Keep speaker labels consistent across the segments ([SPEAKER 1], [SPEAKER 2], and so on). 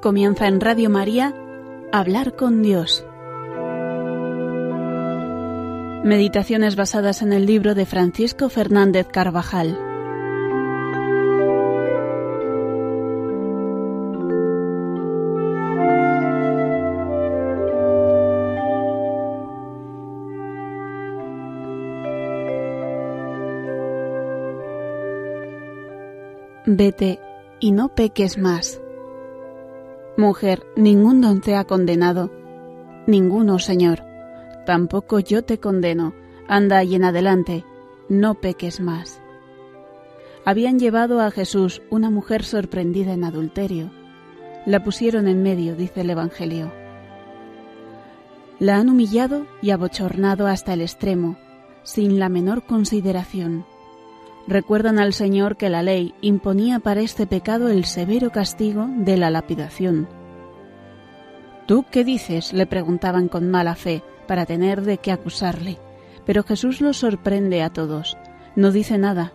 [SPEAKER 1] Comienza en Radio María Hablar con Dios. Meditaciones basadas en el libro de Francisco Fernández Carvajal. Vete y no peques más. Mujer, ningún don te ha condenado. Ninguno, Señor. Tampoco yo te condeno. Anda y en adelante, no peques más. Habían llevado a Jesús una mujer sorprendida en adulterio. La pusieron en medio, dice el Evangelio. La han humillado y abochornado hasta el extremo, sin la menor consideración. Recuerdan al Señor que la ley imponía para este pecado el severo castigo de la lapidación. ¿Tú qué dices? le preguntaban con mala fe, para tener de qué acusarle. Pero Jesús los sorprende a todos. No dice nada.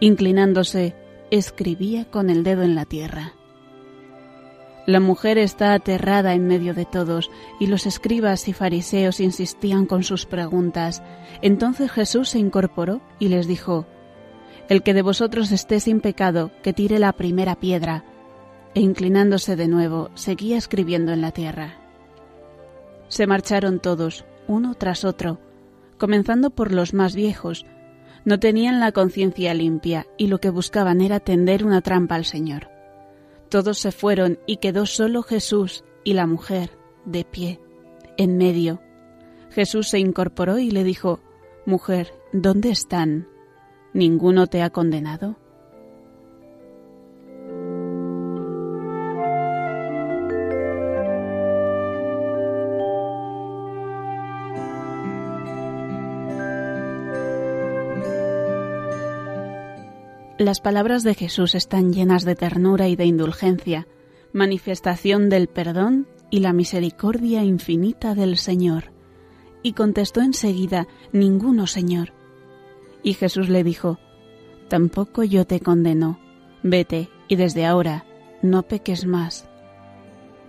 [SPEAKER 1] Inclinándose, escribía con el dedo en la tierra. La mujer está aterrada en medio de todos, y los escribas y fariseos insistían con sus preguntas. Entonces Jesús se incorporó y les dijo, el que de vosotros esté sin pecado, que tire la primera piedra. E inclinándose de nuevo, seguía escribiendo en la tierra. Se marcharon todos, uno tras otro, comenzando por los más viejos. No tenían la conciencia limpia y lo que buscaban era tender una trampa al Señor. Todos se fueron y quedó solo Jesús y la mujer, de pie, en medio. Jesús se incorporó y le dijo, Mujer, ¿dónde están? ¿Ninguno te ha condenado? Las palabras de Jesús están llenas de ternura y de indulgencia, manifestación del perdón y la misericordia infinita del Señor. Y contestó enseguida, Ninguno, Señor. Y Jesús le dijo, Tampoco yo te condeno, vete y desde ahora no peques más.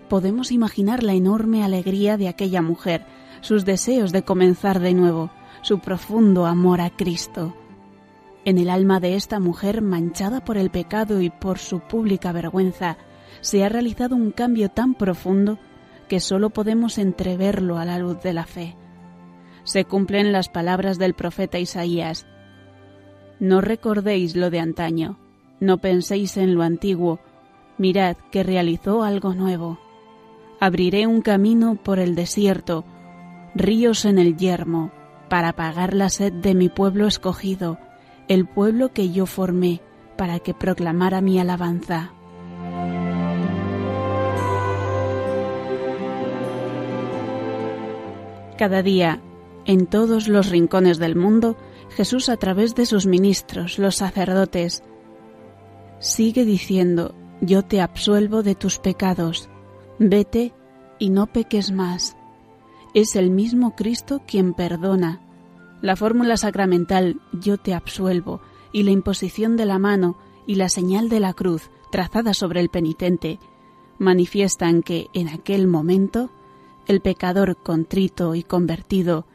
[SPEAKER 1] Podemos imaginar la enorme alegría de aquella mujer, sus deseos de comenzar de nuevo, su profundo amor a Cristo. En el alma de esta mujer manchada por el pecado y por su pública vergüenza, se ha realizado un cambio tan profundo que sólo podemos entreverlo a la luz de la fe. Se cumplen las palabras del profeta Isaías, no recordéis lo de antaño, no penséis en lo antiguo, mirad que realizó algo nuevo. Abriré un camino por el desierto, ríos en el yermo, para apagar la sed de mi pueblo escogido, el pueblo que yo formé, para que proclamara mi alabanza. Cada día, en todos los rincones del mundo, Jesús a través de sus ministros, los sacerdotes, sigue diciendo, yo te absuelvo de tus pecados, vete y no peques más. Es el mismo Cristo quien perdona. La fórmula sacramental, yo te absuelvo, y la imposición de la mano y la señal de la cruz trazada sobre el penitente, manifiestan que en aquel momento el pecador contrito y convertido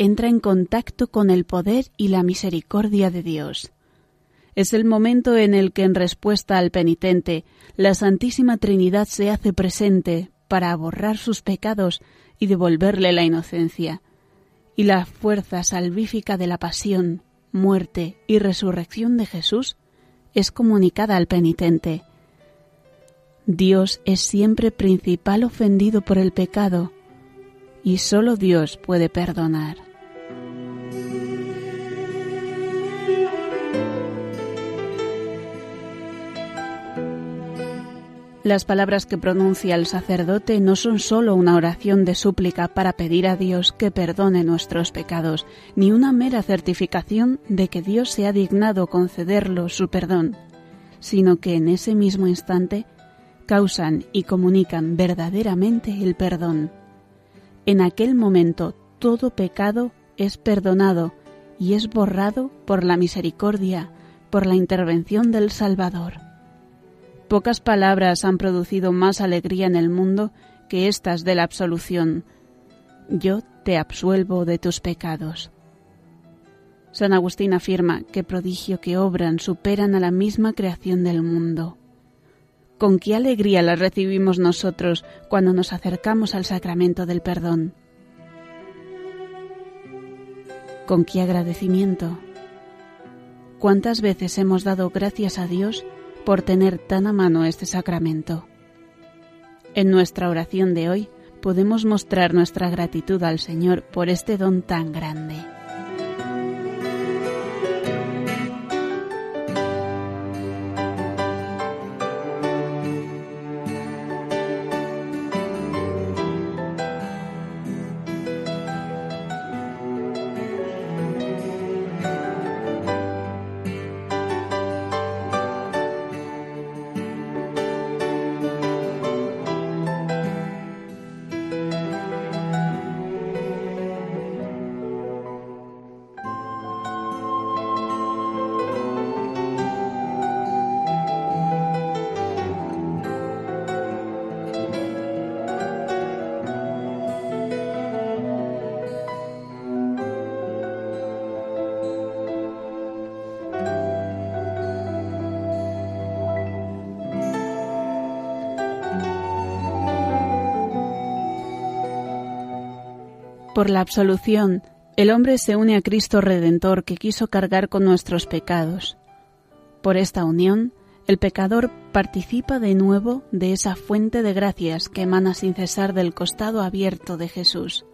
[SPEAKER 1] entra en contacto con el poder y la misericordia de Dios. Es el momento en el que en respuesta al penitente la Santísima Trinidad se hace presente para borrar sus pecados y devolverle la inocencia. Y la fuerza salvífica de la pasión, muerte y resurrección de Jesús es comunicada al penitente. Dios es siempre principal ofendido por el pecado y sólo Dios puede perdonar. Las palabras que pronuncia el sacerdote no son sólo una oración de súplica para pedir a Dios que perdone nuestros pecados, ni una mera certificación de que Dios se ha dignado concederlo su perdón, sino que en ese mismo instante causan y comunican verdaderamente el perdón. En aquel momento todo pecado es perdonado y es borrado por la misericordia, por la intervención del Salvador Pocas palabras han producido más alegría en el mundo que estas de la absolución. Yo te absuelvo de tus pecados. San Agustín afirma que prodigio que obran superan a la misma creación del mundo. Con qué alegría las recibimos nosotros cuando nos acercamos al sacramento del perdón. Con qué agradecimiento. ¿Cuántas veces hemos dado gracias a Dios por tener tan a mano este sacramento? En nuestra oración de hoy podemos mostrar nuestra gratitud al Señor por este don tan grande. Por la absolución, el hombre se une a Cristo Redentor que quiso cargar con nuestros pecados. Por esta unión, el pecador participa de nuevo de esa fuente de gracias que emana sin cesar del costado abierto de Jesús.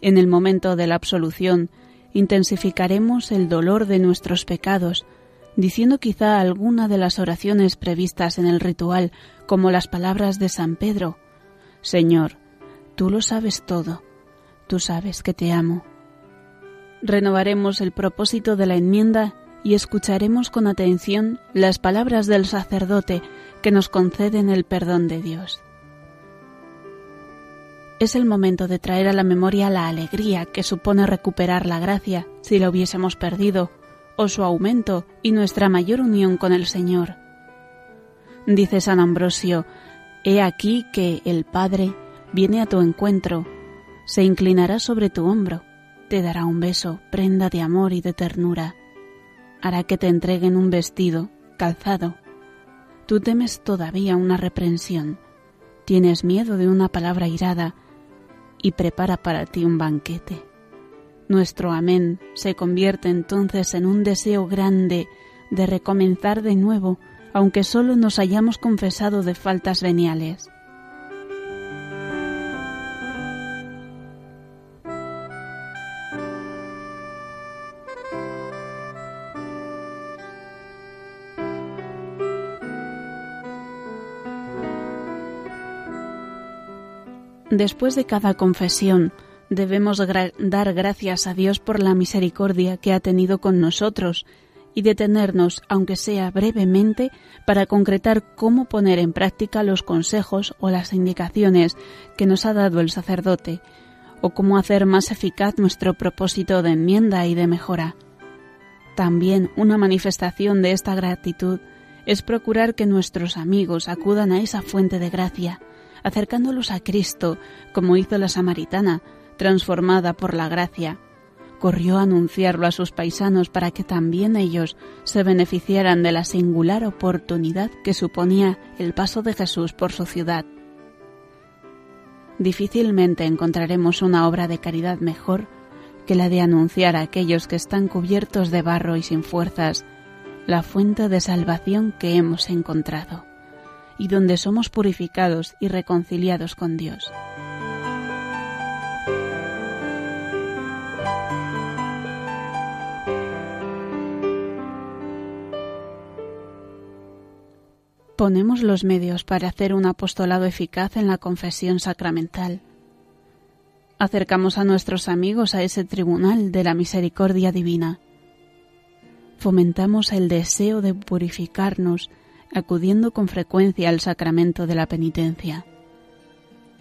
[SPEAKER 1] En el momento de la absolución, intensificaremos el dolor de nuestros pecados, diciendo quizá alguna de las oraciones previstas en el ritual, como las palabras de San Pedro, Señor, tú lo sabes todo tú sabes que te amo. Renovaremos el propósito de la enmienda y escucharemos con atención las palabras del sacerdote que nos conceden el perdón de Dios. Es el momento de traer a la memoria la alegría que supone recuperar la gracia si la hubiésemos perdido, o su aumento y nuestra mayor unión con el Señor. Dice San Ambrosio, He aquí que el Padre viene a tu encuentro se inclinará sobre tu hombro, te dará un beso, prenda de amor y de ternura, hará que te entreguen un vestido, calzado. Tú temes todavía una reprensión, tienes miedo de una palabra irada y prepara para ti un banquete. Nuestro amén se convierte entonces en un deseo grande de recomenzar de nuevo, aunque solo nos hayamos confesado de faltas veniales. Después de cada confesión, debemos dar gracias a Dios por la misericordia que ha tenido con nosotros y detenernos, aunque sea brevemente, para concretar cómo poner en práctica los consejos o las indicaciones que nos ha dado el sacerdote, o cómo hacer más eficaz nuestro propósito de enmienda y de mejora. También una manifestación de esta gratitud es procurar que nuestros amigos acudan a esa fuente de gracia, acercándolos a Cristo, como hizo la samaritana, transformada por la gracia. Corrió a anunciarlo a sus paisanos para que también ellos se beneficiaran de la singular oportunidad que suponía el paso de Jesús por su ciudad. Difícilmente encontraremos una obra de caridad mejor que la de anunciar a aquellos que están cubiertos de barro y sin fuerzas la fuente de salvación que hemos encontrado y donde somos purificados y reconciliados con Dios. Ponemos los medios para hacer un apostolado eficaz en la confesión sacramental. Acercamos a nuestros amigos a ese tribunal de la misericordia divina. Fomentamos el deseo de purificarnos acudiendo con frecuencia al sacramento de la penitencia.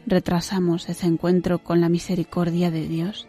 [SPEAKER 1] Retrasamos ese encuentro con la misericordia de Dios.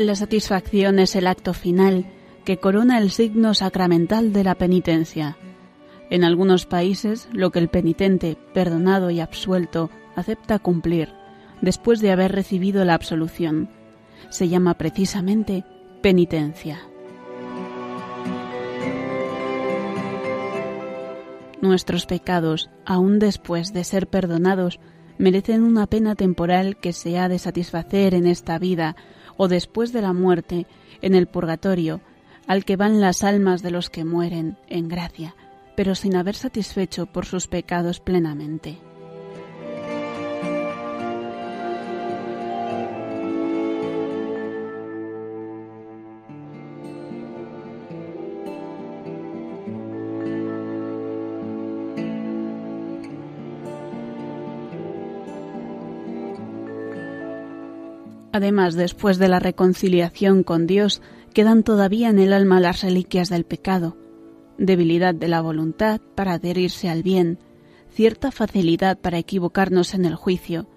[SPEAKER 1] La satisfacción es el acto final que corona el signo sacramental de la penitencia. En algunos países, lo que el penitente, perdonado y absuelto, acepta cumplir, después de haber recibido la absolución, se llama precisamente penitencia. Nuestros pecados, aun después de ser perdonados, merecen una pena temporal que se ha de satisfacer en esta vida o después de la muerte en el purgatorio, al que van las almas de los que mueren en gracia, pero sin haber satisfecho por sus pecados plenamente. Además, después de la reconciliación con Dios, quedan todavía en el alma las reliquias del pecado, debilidad de la voluntad para adherirse al bien, cierta facilidad para equivocarnos en el juicio,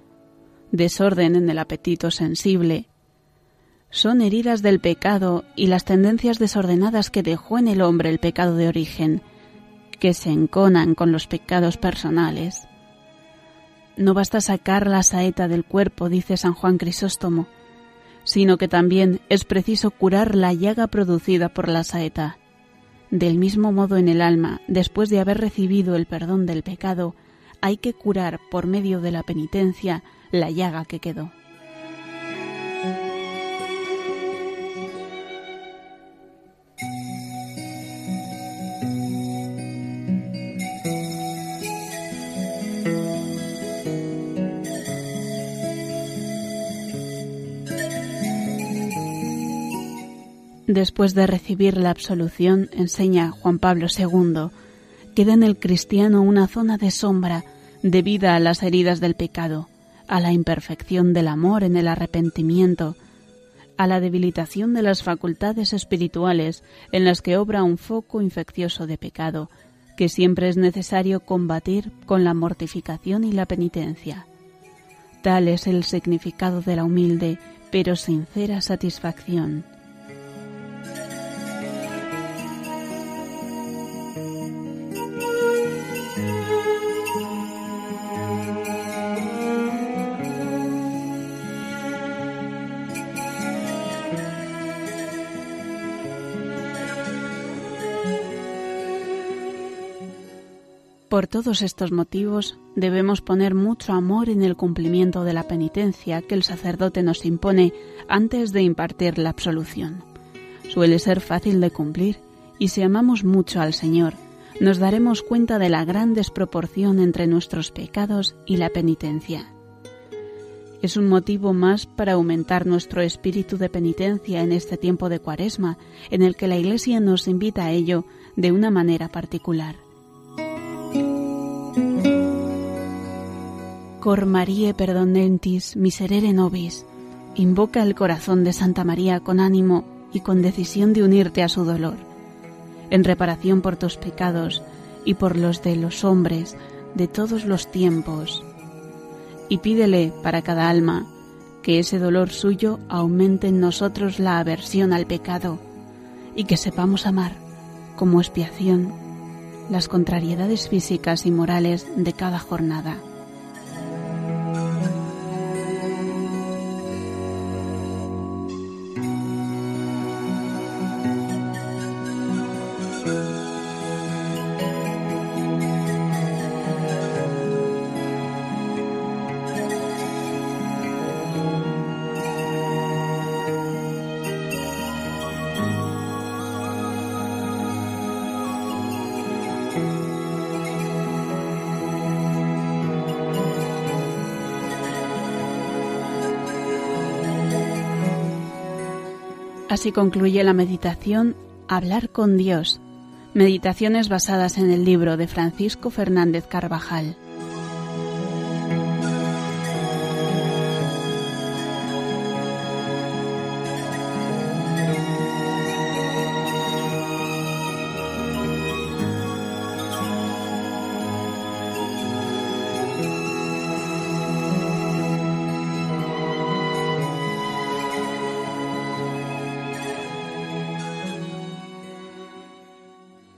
[SPEAKER 1] desorden en el apetito sensible. Son heridas del pecado y las tendencias desordenadas que dejó en el hombre el pecado de origen, que se enconan con los pecados personales. No basta sacar la saeta del cuerpo, dice San Juan Crisóstomo, sino que también es preciso curar la llaga producida por la saeta. Del mismo modo en el alma, después de haber recibido el perdón del pecado, hay que curar por medio de la penitencia la llaga que quedó. Después de recibir la absolución, enseña Juan Pablo II, queda en el cristiano una zona de sombra debida a las heridas del pecado, a la imperfección del amor en el arrepentimiento, a la debilitación de las facultades espirituales en las que obra un foco infeccioso de pecado, que siempre es necesario combatir con la mortificación y la penitencia. Tal es el significado de la humilde pero sincera satisfacción. Todos estos motivos debemos poner mucho amor en el cumplimiento de la penitencia que el sacerdote nos impone antes de impartir la absolución. Suele ser fácil de cumplir y si amamos mucho al Señor, nos daremos cuenta de la gran desproporción entre nuestros pecados y la penitencia. Es un motivo más para aumentar nuestro espíritu de penitencia en este tiempo de cuaresma, en el que la Iglesia nos invita a ello de una manera particular. Cor Marie perdonentis miserere nobis. Invoca el corazón de Santa María con ánimo y con decisión de unirte a su dolor, en reparación por tus pecados y por los de los hombres de todos los tiempos. Y pídele para cada alma que ese dolor suyo aumente en nosotros la aversión al pecado y que sepamos amar como expiación las contrariedades físicas y morales de cada jornada. Así concluye la meditación Hablar con Dios, meditaciones basadas en el libro de Francisco Fernández Carvajal.